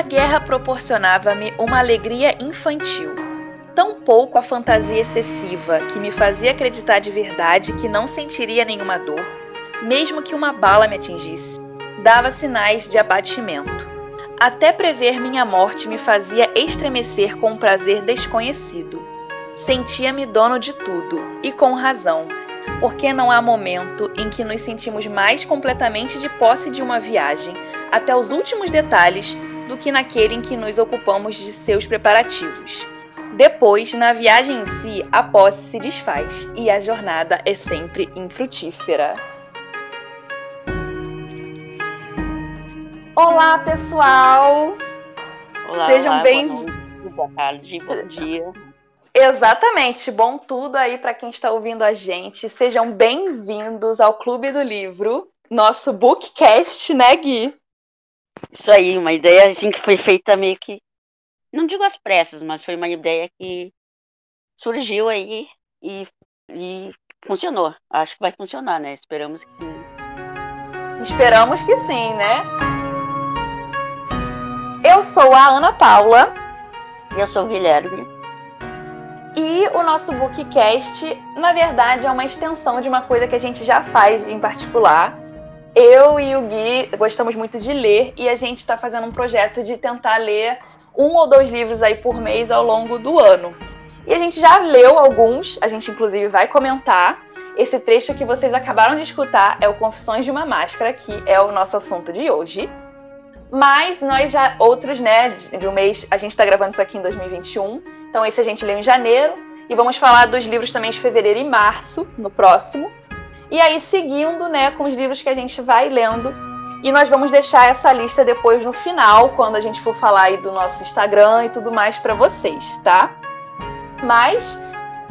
A guerra proporcionava-me uma alegria infantil. Tão pouco a fantasia excessiva que me fazia acreditar de verdade que não sentiria nenhuma dor, mesmo que uma bala me atingisse, dava sinais de abatimento. Até prever minha morte me fazia estremecer com um prazer desconhecido. Sentia-me dono de tudo, e com razão, porque não há momento em que nos sentimos mais completamente de posse de uma viagem, até os últimos detalhes, do que naquele em que nos ocupamos de seus preparativos. Depois, na viagem em si, a posse se desfaz e a jornada é sempre infrutífera. Olá, pessoal! Olá, Sejam bem Boa tarde, bom dia. Exatamente, bom tudo aí para quem está ouvindo a gente. Sejam bem-vindos ao Clube do Livro, nosso bookcast, né, Gui? Isso aí, uma ideia assim que foi feita meio que. Não digo às pressas, mas foi uma ideia que surgiu aí e, e funcionou. Acho que vai funcionar, né? Esperamos que sim. Esperamos que sim, né? Eu sou a Ana Paula. Eu sou o Guilherme. E o nosso bookcast, na verdade, é uma extensão de uma coisa que a gente já faz em particular. Eu e o Gui gostamos muito de ler e a gente está fazendo um projeto de tentar ler um ou dois livros aí por mês ao longo do ano. E a gente já leu alguns, a gente inclusive vai comentar. Esse trecho que vocês acabaram de escutar é o Confissões de uma Máscara, que é o nosso assunto de hoje. Mas nós já, outros, né, de um mês, a gente está gravando isso aqui em 2021. Então esse a gente leu em janeiro. E vamos falar dos livros também de fevereiro e março, no próximo. E aí, seguindo, né, com os livros que a gente vai lendo. E nós vamos deixar essa lista depois no final, quando a gente for falar aí do nosso Instagram e tudo mais para vocês, tá? Mas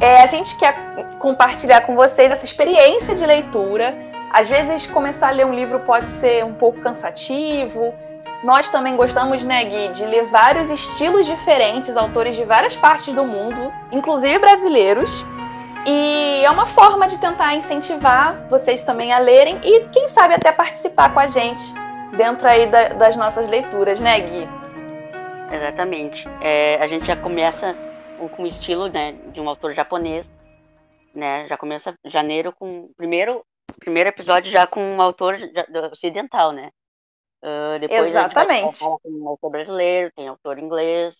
é, a gente quer compartilhar com vocês essa experiência de leitura. Às vezes, começar a ler um livro pode ser um pouco cansativo, nós também gostamos, né, Gui, de ler vários estilos diferentes, autores de várias partes do mundo, inclusive brasileiros. E é uma forma de tentar incentivar vocês também a lerem e, quem sabe, até participar com a gente dentro aí da, das nossas leituras, né, Gui? Exatamente. É, a gente já começa com o estilo né, de um autor japonês, né? Já começa janeiro com primeiro primeiro episódio já com um autor ocidental, né? Uh, depois Exatamente. a gente vai tem autor brasileiro, tem autor inglês.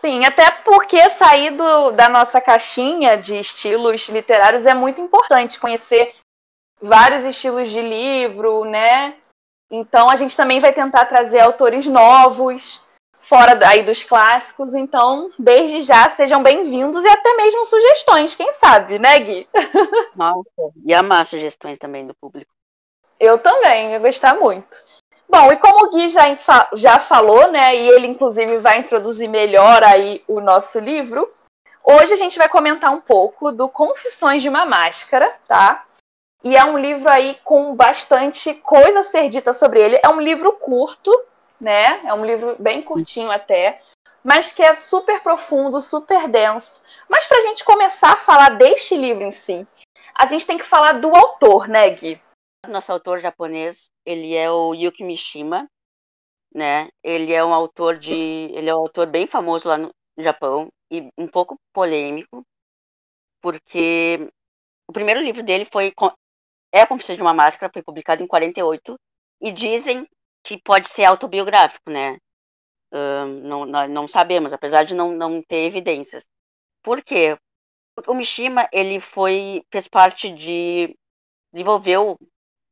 Sim, até porque sair do, da nossa caixinha de estilos literários é muito importante conhecer vários estilos de livro, né? Então a gente também vai tentar trazer autores novos, fora aí dos clássicos. Então, desde já, sejam bem-vindos e até mesmo sugestões, quem sabe, né, Gui? Nossa, e amar sugestões também do público. Eu também, eu gostar muito. Bom, e como o Gui já, já falou, né, e ele inclusive vai introduzir melhor aí o nosso livro, hoje a gente vai comentar um pouco do Confissões de uma Máscara, tá? E é um livro aí com bastante coisa a ser dita sobre ele. É um livro curto, né? É um livro bem curtinho até, mas que é super profundo, super denso. Mas para a gente começar a falar deste livro em si, a gente tem que falar do autor, né, Gui? Nosso autor japonês, ele é o Yuki Mishima, né? Ele é um autor de, ele é um autor bem famoso lá no Japão e um pouco polêmico, porque o primeiro livro dele foi é a Confissão de uma Máscara, foi publicado em 48 e dizem que pode ser autobiográfico, né? Não, não sabemos, apesar de não, não ter evidências. Por quê? O Mishima, ele foi, fez parte de, desenvolveu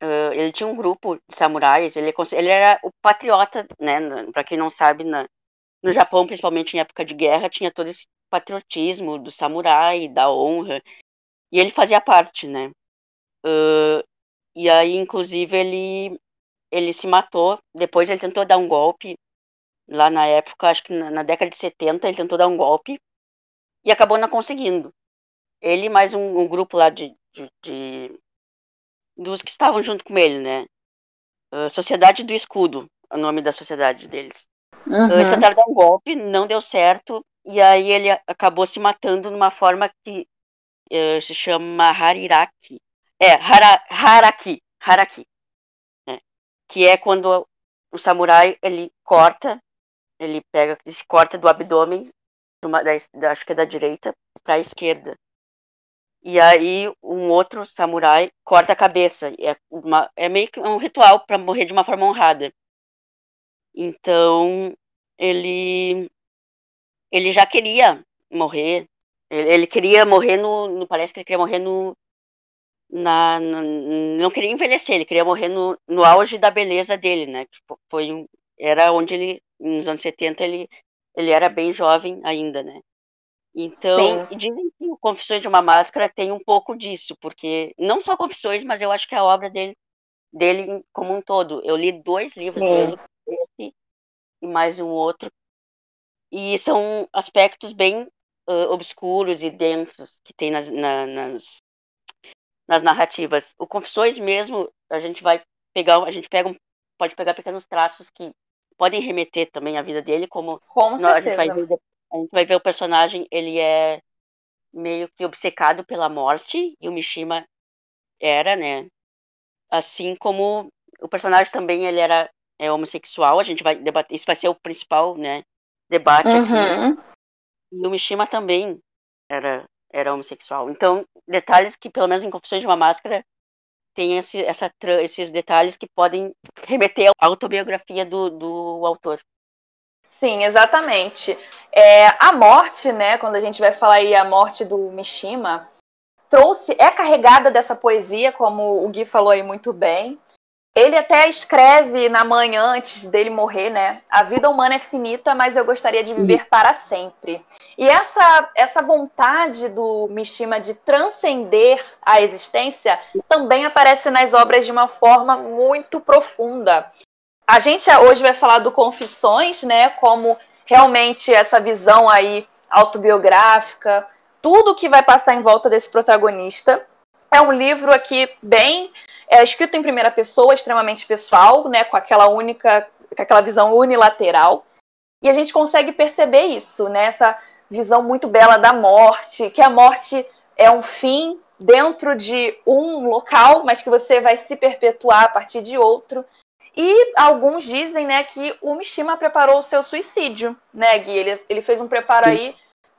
Uh, ele tinha um grupo de samurais, ele, ele era o patriota, né? Para quem não sabe, na, no Japão, principalmente em época de guerra, tinha todo esse patriotismo do samurai, da honra, e ele fazia parte, né? Uh, e aí, inclusive, ele, ele se matou, depois ele tentou dar um golpe, lá na época, acho que na, na década de 70, ele tentou dar um golpe, e acabou não conseguindo. Ele mais um, um grupo lá de, de, de dos que estavam junto com ele, né? Uh, sociedade do Escudo, o nome da sociedade deles. Uhum. Eles tentaram dar um golpe, não deu certo, e aí ele acabou se matando numa forma que uh, se chama Hariraki. É, hara, Haraki. Haraki. Né? Que é quando o samurai ele corta ele pega, se corta do abdômen, uma, da, acho que é da direita, para a esquerda. E aí um outro samurai corta a cabeça. É, uma, é meio que um ritual para morrer de uma forma honrada. Então ele ele já queria morrer. Ele, ele queria morrer no, no, Parece que ele queria morrer no. Na, na, não queria envelhecer, ele queria morrer no, no auge da beleza dele, né? Foi, era onde ele, nos anos 70, ele, ele era bem jovem ainda, né? Então, Sim. dizem que o Confissões de uma Máscara tem um pouco disso, porque não só Confissões, mas eu acho que a obra dele, dele como um todo. Eu li dois livros Sim. dele, esse e mais um outro, e são aspectos bem uh, obscuros e densos que tem nas, na, nas, nas narrativas. O Confissões mesmo, a gente vai pegar, a gente pega um, pode pegar pequenos traços que podem remeter também à vida dele, como Com a gente vai ver a gente vai ver o personagem, ele é meio que obcecado pela morte, e o Mishima era, né? Assim como o personagem também ele era é, homossexual, a gente vai debater, isso vai ser o principal, né, debate uhum. aqui. E o Mishima também era, era homossexual. Então, detalhes que, pelo menos em Confissões de uma Máscara, tem esse, essa, esses detalhes que podem remeter à autobiografia do, do autor. Sim, exatamente. É, a morte, né, quando a gente vai falar aí a morte do Mishima, trouxe, é carregada dessa poesia, como o Gui falou aí muito bem. Ele até escreve na manhã antes dele morrer, né? A vida humana é finita, mas eu gostaria de viver para sempre. E essa essa vontade do Mishima de transcender a existência também aparece nas obras de uma forma muito profunda. A gente hoje vai falar do Confissões, né? Como realmente essa visão aí autobiográfica, tudo que vai passar em volta desse protagonista. É um livro aqui bem é, escrito em primeira pessoa, extremamente pessoal, né? Com aquela única, com aquela visão unilateral. E a gente consegue perceber isso, né? Essa visão muito bela da morte, que a morte é um fim dentro de um local, mas que você vai se perpetuar a partir de outro. E alguns dizem, né, que o Mishima preparou o seu suicídio, né, Gui? Ele, ele fez um preparo aí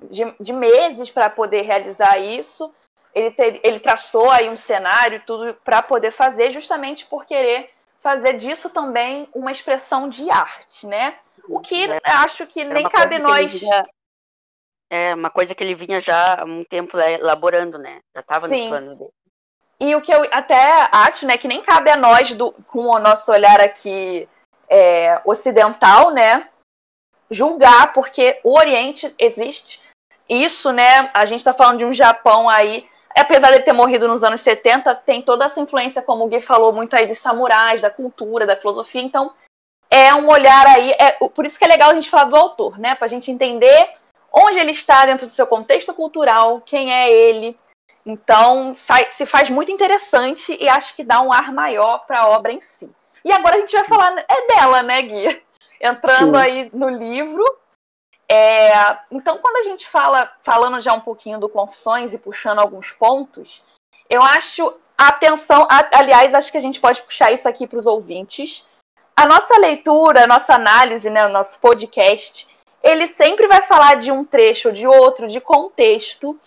de, de meses para poder realizar isso. Ele, ter, ele traçou aí um cenário tudo para poder fazer, justamente por querer fazer disso também uma expressão de arte, né? O que é, acho que nem cabe nós. Vinha, é uma coisa que ele vinha já há um tempo elaborando, né? Já estava no plano dele. E o que eu até acho, né, que nem cabe a nós, do, com o nosso olhar aqui é, ocidental, né, julgar, porque o Oriente existe. Isso, né, a gente está falando de um Japão aí, apesar de ter morrido nos anos 70, tem toda essa influência, como o Gui falou, muito aí de samurais, da cultura, da filosofia, então é um olhar aí, é, por isso que é legal a gente falar do autor, né, para a gente entender onde ele está dentro do seu contexto cultural, quem é ele, então, faz, se faz muito interessante e acho que dá um ar maior para a obra em si. E agora a gente vai falar é dela, né, Gui? Entrando Sim. aí no livro. É, então, quando a gente fala, falando já um pouquinho do Confissões e puxando alguns pontos, eu acho a atenção, aliás, acho que a gente pode puxar isso aqui para os ouvintes. A nossa leitura, a nossa análise, né, o nosso podcast, ele sempre vai falar de um trecho ou de outro, de contexto,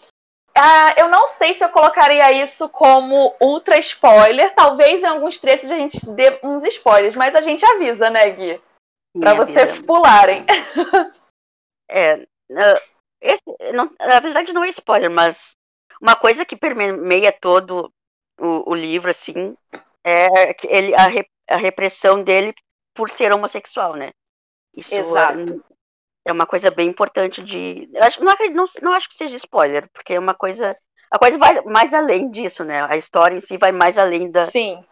ah, eu não sei se eu colocaria isso como ultra spoiler. Talvez em alguns trechos a gente dê uns spoilers, mas a gente avisa, né, Gui? Pra vocês pularem. É. Esse, não, na verdade não é spoiler, mas uma coisa que permeia todo o, o livro, assim, é ele, a, re, a repressão dele por ser homossexual, né? Isso Exato é uma coisa bem importante de. Eu acho, não, não, não acho que seja spoiler, porque é uma coisa. A coisa vai mais além disso, né? A história em si vai mais além da, Sim.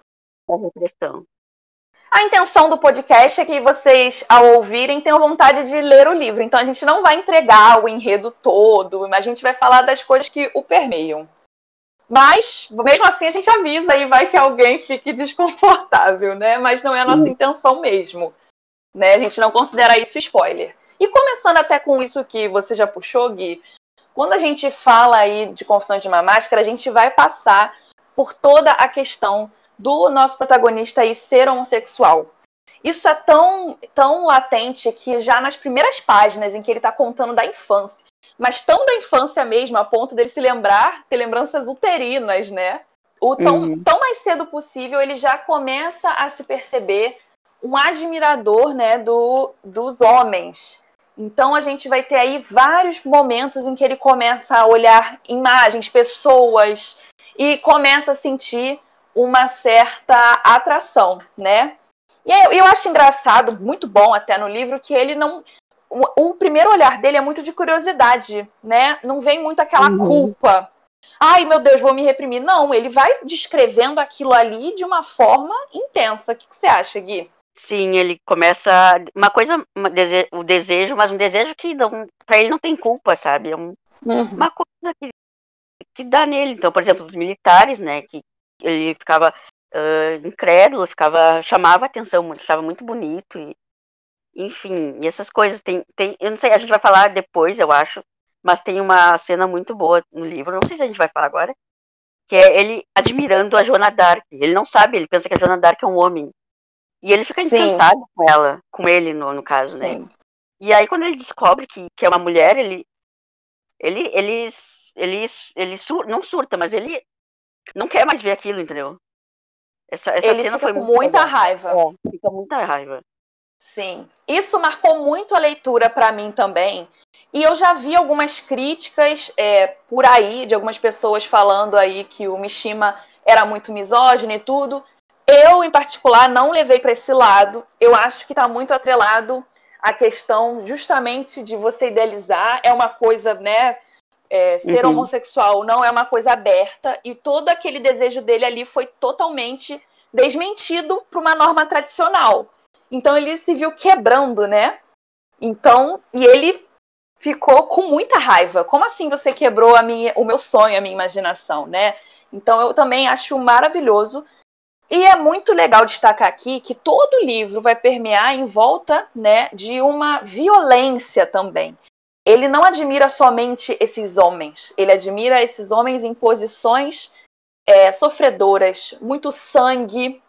da repressão. A intenção do podcast é que vocês, ao ouvirem, tenham vontade de ler o livro. Então a gente não vai entregar o enredo todo, mas a gente vai falar das coisas que o permeiam. Mas, mesmo assim, a gente avisa e vai que alguém fique desconfortável, né? Mas não é a nossa intenção mesmo. Né? A gente não considera isso spoiler. E começando até com isso que você já puxou, Gui, quando a gente fala aí de confissão de uma máscara, a gente vai passar por toda a questão do nosso protagonista aí ser homossexual. Isso é tão, tão latente que já nas primeiras páginas em que ele está contando da infância, mas tão da infância mesmo, a ponto dele se lembrar, ter lembranças uterinas, né? O tão, uhum. tão mais cedo possível, ele já começa a se perceber um admirador né, do, dos homens. Então a gente vai ter aí vários momentos em que ele começa a olhar imagens, pessoas, e começa a sentir uma certa atração, né? E eu, eu acho engraçado, muito bom até no livro, que ele não. O, o primeiro olhar dele é muito de curiosidade, né? Não vem muito aquela uhum. culpa. Ai, meu Deus, vou me reprimir. Não, ele vai descrevendo aquilo ali de uma forma intensa. O que, que você acha, Gui? Sim, ele começa. Uma coisa, uma dese... o desejo, mas um desejo que não, pra ele não tem culpa, sabe? É um, uhum. uma coisa que, que dá nele. Então, por exemplo, os militares, né? Que ele ficava uh, incrédulo, ficava, chamava atenção, estava muito bonito e enfim, e essas coisas tem, tem, eu não sei, a gente vai falar depois, eu acho, mas tem uma cena muito boa no livro, não sei se a gente vai falar agora, que é ele admirando a Joana Dark. Ele não sabe, ele pensa que a Joana Dark é um homem. E ele fica encantado Sim. com ela, com ele no, no caso, né? Sim. E aí quando ele descobre que, que é uma mulher, ele ele ele ele, ele sur, não surta, mas ele não quer mais ver aquilo, entendeu? Essa, essa ele cena foi com muita legal. raiva. É, fica muita raiva. Sim. Isso marcou muito a leitura para mim também. E eu já vi algumas críticas é, por aí, de algumas pessoas falando aí que o Mishima era muito misógino e tudo. Eu, em particular, não levei para esse lado. Eu acho que está muito atrelado à questão justamente de você idealizar. É uma coisa, né? É, ser uhum. homossexual não é uma coisa aberta e todo aquele desejo dele ali foi totalmente desmentido para uma norma tradicional. Então ele se viu quebrando, né? Então, e ele ficou com muita raiva. Como assim você quebrou a minha, o meu sonho, a minha imaginação, né? Então eu também acho maravilhoso. E é muito legal destacar aqui que todo livro vai permear em volta, né, de uma violência também ele não admira somente esses homens, ele admira esses homens em posições é, sofredoras, muito sangue.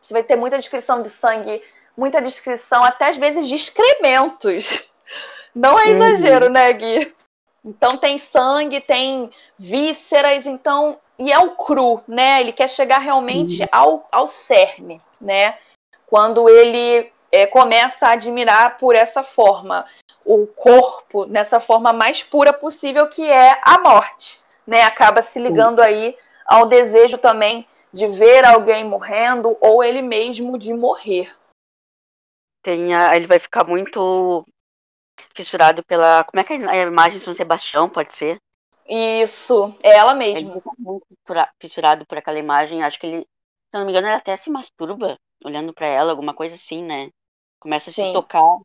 Você vai ter muita descrição de sangue, muita descrição, até às vezes de excrementos. Não é exagero, uhum. né, Gui? Então tem sangue, tem vísceras, então. E é o cru, né? Ele quer chegar realmente uhum. ao, ao cerne, né? Quando ele é, começa a admirar por essa forma o corpo nessa forma mais pura possível, que é a morte. Né? Acaba se ligando aí ao desejo também de ver alguém morrendo ou ele mesmo de morrer. Tem a, ele vai ficar muito fissurado pela. Como é que é a imagem de São Sebastião pode ser? Isso, é ela mesmo. Ele fica muito fissurado por aquela imagem. Acho que ele, se não me engano, ele até se masturba olhando para ela, alguma coisa assim, né? Começa a Sim. se tocar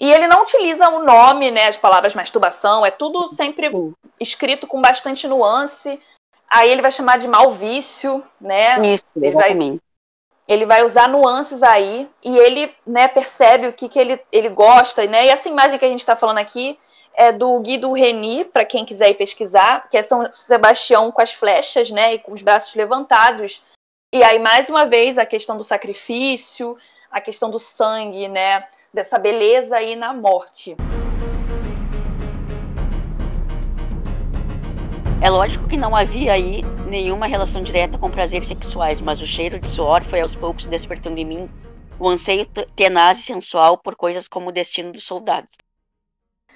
e ele não utiliza o nome, né, as palavras masturbação, é tudo sempre escrito com bastante nuance. Aí ele vai chamar de mal vício, né? Isso, ele vai, ele vai usar nuances aí e ele, né, percebe o que, que ele, ele gosta, né? E essa imagem que a gente está falando aqui é do Guido Reni, para quem quiser ir pesquisar, que é São Sebastião com as flechas, né, e com os braços levantados. E aí mais uma vez a questão do sacrifício, a questão do sangue, né? Dessa beleza aí na morte. É lógico que não havia aí nenhuma relação direta com prazeres sexuais, mas o cheiro de suor foi aos poucos despertando em mim o anseio tenaz e sensual por coisas como o destino dos soldados.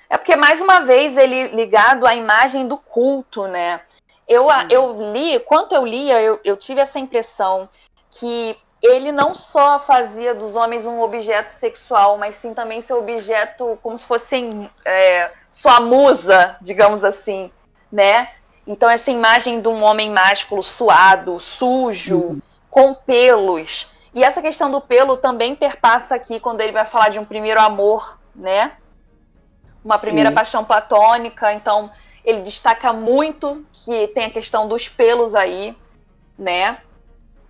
É porque, mais uma vez, ele ligado à imagem do culto, né? Eu, eu li, quanto eu lia, eu, eu tive essa impressão que ele não só fazia dos homens um objeto sexual, mas sim também seu objeto como se fossem é, sua musa, digamos assim, né? Então essa imagem de um homem másculo suado, sujo, uhum. com pelos. E essa questão do pelo também perpassa aqui quando ele vai falar de um primeiro amor, né? Uma primeira Sim. paixão platônica. Então ele destaca muito que tem a questão dos pelos aí, né?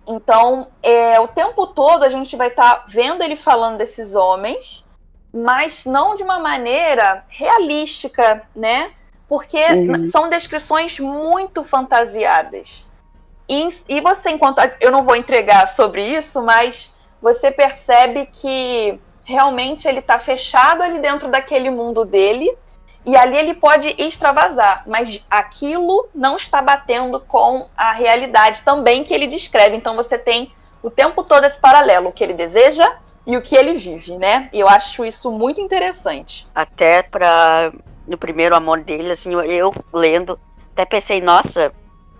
Então, é, o tempo todo a gente vai estar tá vendo ele falando desses homens, mas não de uma maneira realística, né? Porque uhum. são descrições muito fantasiadas. E, e você, enquanto. Eu não vou entregar sobre isso, mas você percebe que realmente ele está fechado ali dentro daquele mundo dele e ali ele pode extravasar, mas aquilo não está batendo com a realidade também que ele descreve. Então você tem o tempo todo esse paralelo, o que ele deseja e o que ele vive, né? E eu acho isso muito interessante. Até para no primeiro amor dele, assim, eu lendo, até pensei, nossa,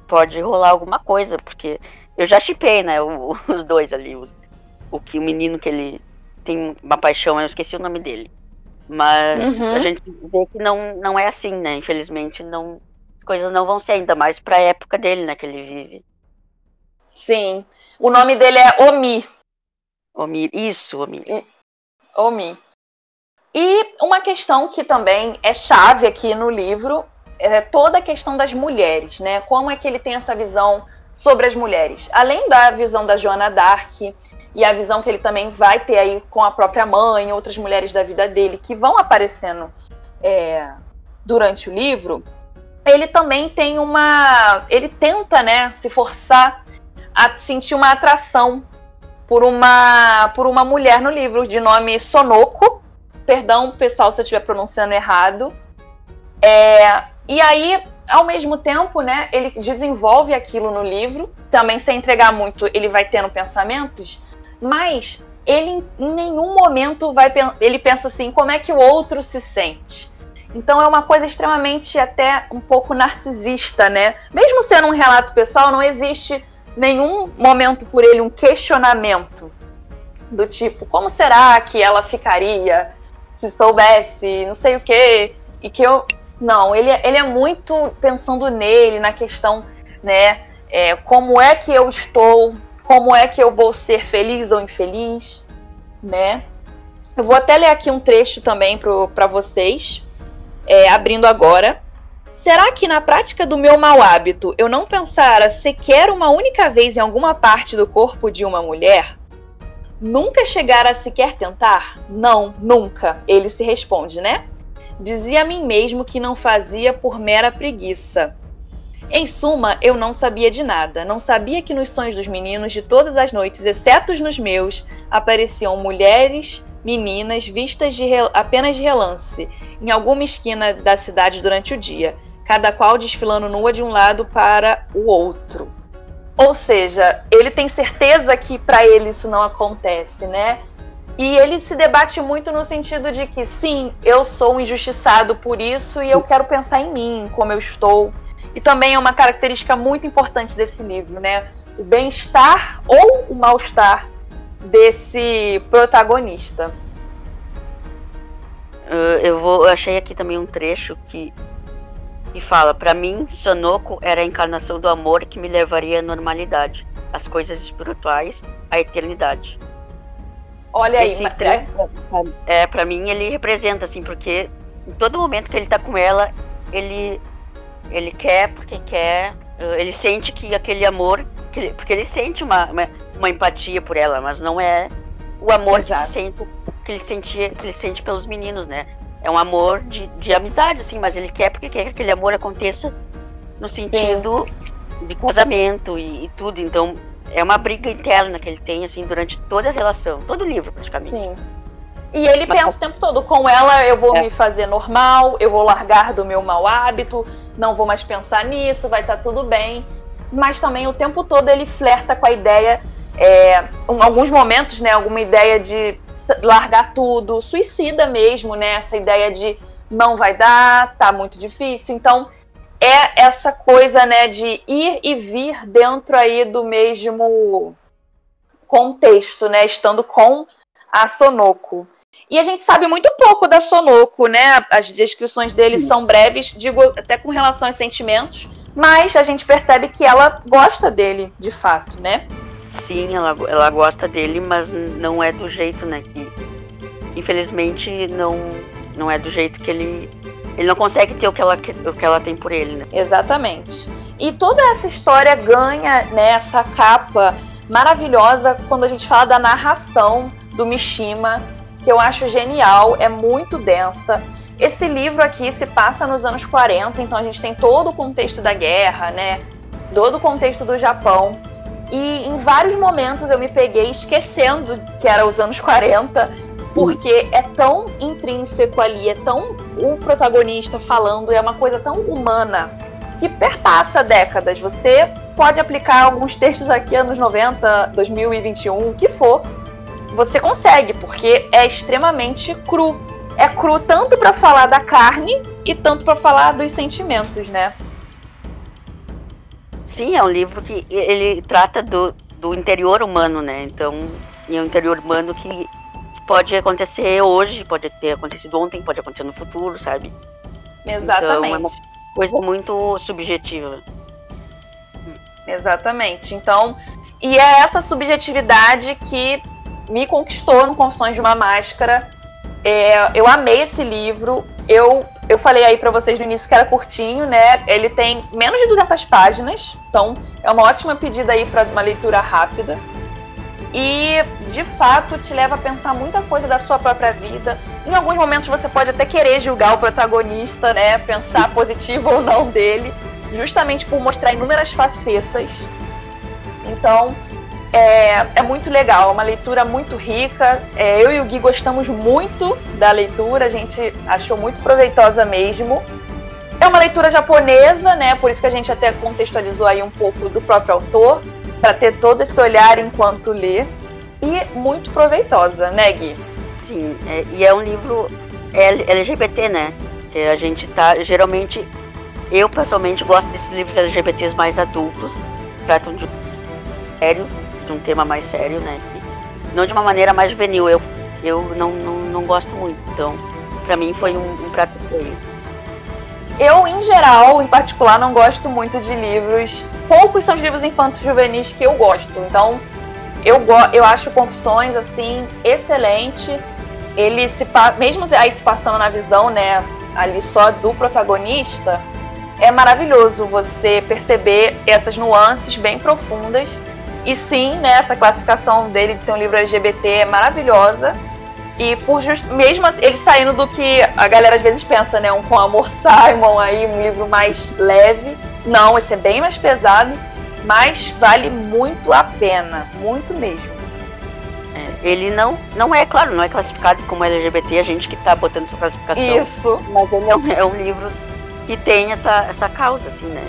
pode rolar alguma coisa, porque eu já chipei, né, os dois ali, os, o que o menino que ele tem uma paixão, eu esqueci o nome dele. Mas uhum. a gente vê que não, não é assim, né? Infelizmente, não, as coisas não vão ser ainda mais para a época dele, né? Que ele vive. Sim. O nome dele é Omi. Omi, isso, Omi. Omi. E uma questão que também é chave aqui no livro é toda a questão das mulheres, né? Como é que ele tem essa visão sobre as mulheres? Além da visão da Joana Dark e a visão que ele também vai ter aí com a própria mãe, outras mulheres da vida dele que vão aparecendo é, durante o livro, ele também tem uma. Ele tenta, né, se forçar a sentir uma atração por uma, por uma mulher no livro, de nome Sonoko. Perdão, pessoal, se eu estiver pronunciando errado. É, e aí, ao mesmo tempo, né, ele desenvolve aquilo no livro. Também, sem entregar muito, ele vai tendo pensamentos mas ele em nenhum momento vai ele pensa assim, como é que o outro se sente? Então é uma coisa extremamente até um pouco narcisista, né? Mesmo sendo um relato pessoal, não existe nenhum momento por ele um questionamento do tipo, como será que ela ficaria se soubesse, não sei o quê, e que eu não, ele, ele é muito pensando nele, na questão, né, é, como é que eu estou como é que eu vou ser feliz ou infeliz, né? Eu vou até ler aqui um trecho também para vocês, é, abrindo agora. Será que na prática do meu mau hábito eu não pensara sequer uma única vez em alguma parte do corpo de uma mulher? Nunca chegar a sequer tentar? Não, nunca. Ele se responde, né? Dizia a mim mesmo que não fazia por mera preguiça. Em suma, eu não sabia de nada. Não sabia que nos sonhos dos meninos de todas as noites, exceto nos meus, apareciam mulheres, meninas vistas de apenas de relance, em alguma esquina da cidade durante o dia, cada qual desfilando nua de um lado para o outro. Ou seja, ele tem certeza que para ele isso não acontece, né? E ele se debate muito no sentido de que sim, eu sou um injustiçado por isso e eu quero pensar em mim, como eu estou e também é uma característica muito importante desse livro, né? O bem-estar ou o mal-estar desse protagonista. Uh, eu vou, eu achei aqui também um trecho que, que fala: para mim, Sonoko era a encarnação do amor que me levaria à normalidade, às coisas espirituais, à eternidade. Olha Esse aí, trecho, é para mim ele representa assim, porque em todo momento que ele tá com ela, ele ele quer porque quer, eh, ele sente que aquele amor, porque ele sente uma, uma, uma, empatia por ela, mas não é o amor que, sente, que, ele sente, que ele sente pelos meninos, né? É um amor de, de amizade, assim, mas ele quer porque quer que aquele amor aconteça no sentido Sim. de casamento e, e, tudo. Então, é uma briga interna que ele tem, assim, durante toda a relação, todo o livro, praticamente. Sim. E ele mas, pensa o tempo todo, com ela eu vou é. me fazer normal, eu vou largar do meu mau hábito, não vou mais pensar nisso, vai estar tá tudo bem. Mas também o tempo todo ele flerta com a ideia, é, alguns momentos, né, alguma ideia de largar tudo, suicida mesmo, né, essa ideia de não vai dar, tá muito difícil. Então é essa coisa, né, de ir e vir dentro aí do mesmo contexto, né, estando com a Sonoko. E a gente sabe muito pouco da Sonoko, né? As descrições dele são breves, digo até com relação aos sentimentos, mas a gente percebe que ela gosta dele, de fato, né? Sim, ela, ela gosta dele, mas não é do jeito, né? Que infelizmente não, não é do jeito que ele. Ele não consegue ter o que, ela, o que ela tem por ele, né? Exatamente. E toda essa história ganha né, essa capa maravilhosa quando a gente fala da narração do Mishima que eu acho genial, é muito densa. Esse livro aqui se passa nos anos 40, então a gente tem todo o contexto da guerra, né? Todo o contexto do Japão. E em vários momentos eu me peguei esquecendo que era os anos 40, porque é tão intrínseco ali, é tão o protagonista falando, é uma coisa tão humana que perpassa décadas. Você pode aplicar alguns textos aqui, anos 90, 2021, o que for, você consegue, porque é extremamente cru. É cru tanto para falar da carne e tanto para falar dos sentimentos, né? Sim, é um livro que ele trata do, do interior humano, né? Então, é um interior humano que pode acontecer hoje, pode ter acontecido ontem, pode acontecer no futuro, sabe? Exatamente. Então, é uma coisa muito subjetiva. Exatamente. Então, e é essa subjetividade que me conquistou no Confissões de uma Máscara. É, eu amei esse livro. Eu, eu falei aí para vocês no início que era curtinho, né? Ele tem menos de 200 páginas, então é uma ótima pedida aí para uma leitura rápida. E de fato te leva a pensar muita coisa da sua própria vida. Em alguns momentos você pode até querer julgar o protagonista, né? Pensar positivo ou não dele, justamente por mostrar inúmeras facetas. Então, é, é muito legal, é uma leitura muito rica. É, eu e o Gui gostamos muito da leitura, a gente achou muito proveitosa mesmo. É uma leitura japonesa, né? Por isso que a gente até contextualizou aí um pouco do próprio autor, para ter todo esse olhar enquanto lê. E muito proveitosa, né, Gui? Sim, é, e é um livro LGBT, né? Que a gente tá. Geralmente, eu pessoalmente gosto desses livros LGBTs mais adultos, tratam de sério de um tema mais sério, né? Não de uma maneira mais juvenil. Eu, eu não, não, não gosto muito. Então, para mim foi um, um prato cheio. Eu, em geral, em particular, não gosto muito de livros. Poucos são os livros infantos juvenis que eu gosto. Então, eu, eu acho Confissões, assim, excelente. Ele se mesmo aí se passando na visão, né, ali só do protagonista, é maravilhoso você perceber essas nuances bem profundas e sim, né, essa classificação dele de ser um livro LGBT é maravilhosa. E por just... mesmo assim, ele saindo do que a galera às vezes pensa, né? Um com amor Simon aí, um livro mais leve. Não, esse é bem mais pesado, mas vale muito a pena, muito mesmo. É, ele não, não é, claro, não é classificado como LGBT, a gente que tá botando essa classificação. Isso. Mas ele é um, é um livro que tem essa, essa causa, assim, né?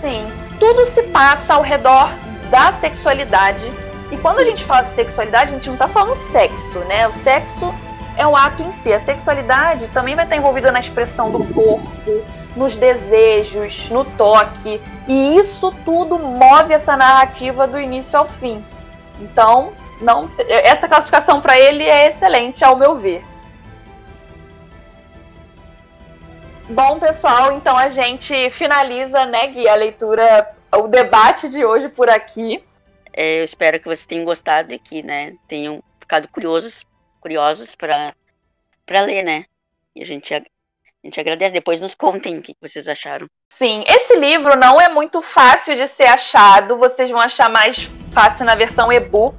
Sim. Tudo se passa ao redor da sexualidade. E quando a gente fala de sexualidade, a gente não está falando sexo, né? O sexo é um ato em si. A sexualidade também vai estar envolvida na expressão do corpo, nos desejos, no toque. E isso tudo move essa narrativa do início ao fim. Então, não, essa classificação para ele é excelente, ao meu ver. Bom, pessoal, então a gente finaliza, né, Gui, a leitura o debate de hoje por aqui. É, eu espero que vocês tenham gostado e que, né, tenham ficado curiosos, curiosos para ler, né? E a gente a gente agradece. Depois nos contem o que vocês acharam. Sim, esse livro não é muito fácil de ser achado. Vocês vão achar mais fácil na versão e-book.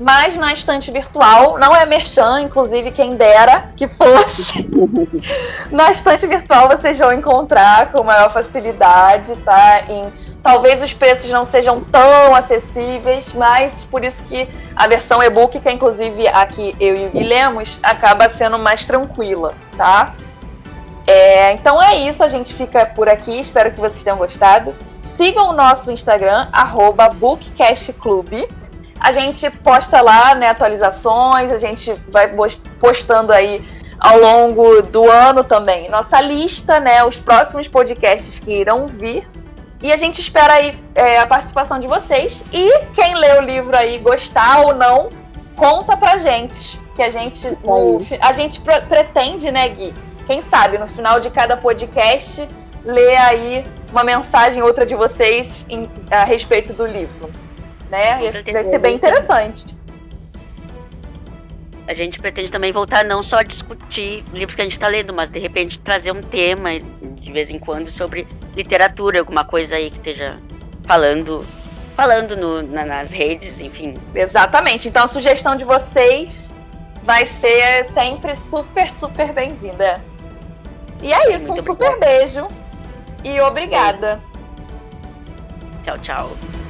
Mas na estante virtual, não é merchan, inclusive quem dera que fosse. na estante virtual vocês vão encontrar com maior facilidade, tá? Em Talvez os preços não sejam tão acessíveis, mas por isso que a versão e-book, que é inclusive aqui eu e o Guilherme, acaba sendo mais tranquila, tá? É, então é isso, a gente fica por aqui, espero que vocês tenham gostado. Sigam o nosso Instagram, BookcastClub. A gente posta lá né, atualizações, a gente vai postando aí ao longo do ano também nossa lista, né? Os próximos podcasts que irão vir, e a gente espera aí é, a participação de vocês. E quem lê o livro aí, gostar ou não, conta pra gente. Que a gente, no, a gente pretende, né, Gui? Quem sabe, no final de cada podcast, ler aí uma mensagem outra de vocês em, a respeito do livro. Né? Isso vai ser bem interessante. A gente pretende também voltar não só a discutir livros que a gente está lendo, mas de repente trazer um tema de vez em quando sobre literatura, alguma coisa aí que esteja falando falando no, na, nas redes, enfim. Exatamente. Então a sugestão de vocês vai ser sempre super, super bem-vinda. E é isso, Muito um super beijo e obrigada. Tchau, tchau.